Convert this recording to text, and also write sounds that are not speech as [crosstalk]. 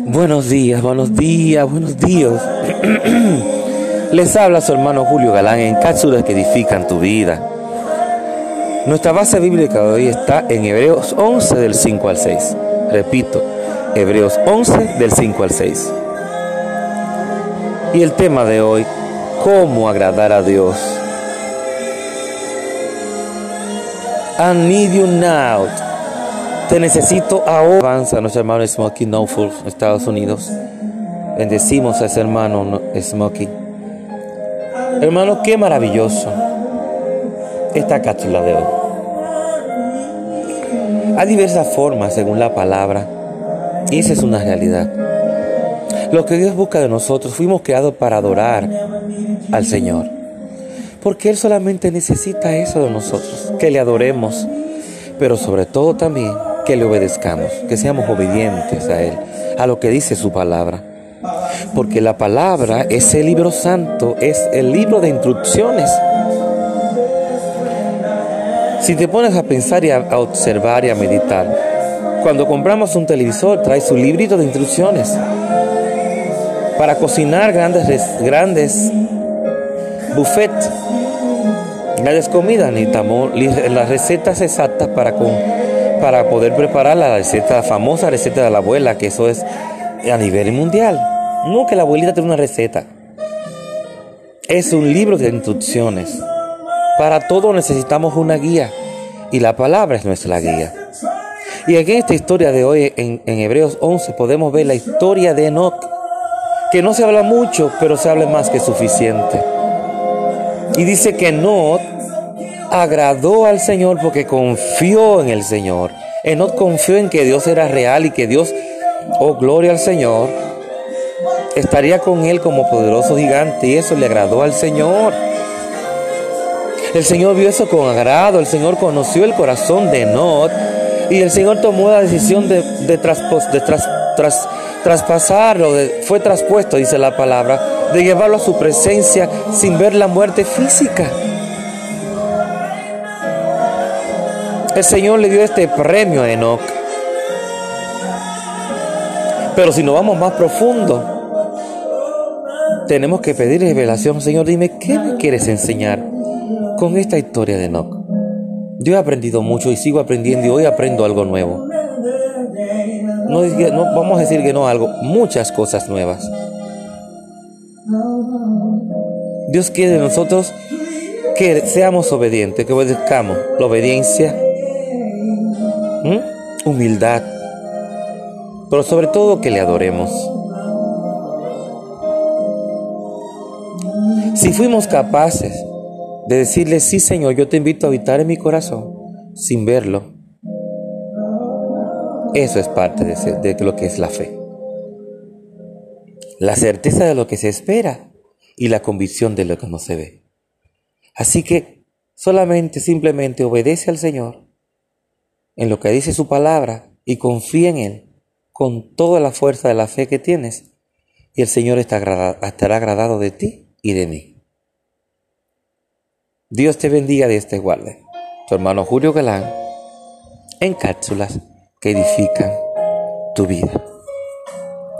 Buenos días, buenos días, buenos días. [clears throat] Les habla su hermano Julio Galán en cápsulas que edifican tu vida. Nuestra base bíblica de hoy está en Hebreos 11 del 5 al 6. Repito, Hebreos 11 del 5 al 6. Y el tema de hoy, ¿cómo agradar a Dios? I need you now. Te necesito ahora. Avanza nuestro hermano Smokey Norfolk, Estados Unidos. Bendecimos a ese hermano Smokey. Hermano, qué maravilloso esta cápsula de hoy. Hay diversas formas según la palabra y esa es una realidad. Lo que Dios busca de nosotros, fuimos creados para adorar al Señor. Porque Él solamente necesita eso de nosotros, que le adoremos, pero sobre todo también que le obedezcamos, que seamos obedientes a Él, a lo que dice su palabra. Porque la palabra, ese libro santo, es el libro de instrucciones. Si te pones a pensar y a, observar y a meditar, cuando compramos un televisor trae su librito de instrucciones. Para cocinar grandes, grandes buffets, grandes comidas, necesitamos las recetas exactas para con para poder preparar la receta, la famosa receta de la abuela, que eso es a nivel mundial. No que la abuelita tiene una receta. Es un libro de instrucciones. Para todo necesitamos una guía y la palabra es nuestra guía. Y aquí en esta historia de hoy, en, en Hebreos 11, podemos ver la historia de Enoch, que no se habla mucho, pero se habla más que suficiente. Y dice que Enoch agradó al Señor porque confió en el Señor. Enoch confió en que Dios era real y que Dios, oh gloria al Señor, estaría con él como poderoso gigante y eso le agradó al Señor. El Señor vio eso con agrado, el Señor conoció el corazón de Enoch y el Señor tomó la decisión de, de, traspasarlo, fue traspuesto, dice la palabra, de llevarlo a su presencia sin ver la muerte física. El Señor le dio este premio a Enoch. Pero si nos vamos más profundo, tenemos que pedir revelación. Señor, dime, ¿qué me quieres enseñar con esta historia de Enoch? Yo he aprendido mucho y sigo aprendiendo y hoy aprendo algo nuevo. No, no, vamos a decir que no algo, muchas cosas nuevas. Dios quiere de nosotros que seamos obedientes, que obedezcamos. La obediencia ¿Mm? humildad, pero sobre todo que le adoremos. Si fuimos capaces de decirle, sí Señor, yo te invito a habitar en mi corazón sin verlo, eso es parte de, de lo que es la fe. La certeza de lo que se espera y la convicción de lo que no se ve. Así que solamente, simplemente obedece al Señor en lo que dice su palabra y confía en Él con toda la fuerza de la fe que tienes y el Señor estará agradado de ti y de mí. Dios te bendiga y te guarde. Tu hermano Julio Galán en cápsulas que edifican tu vida.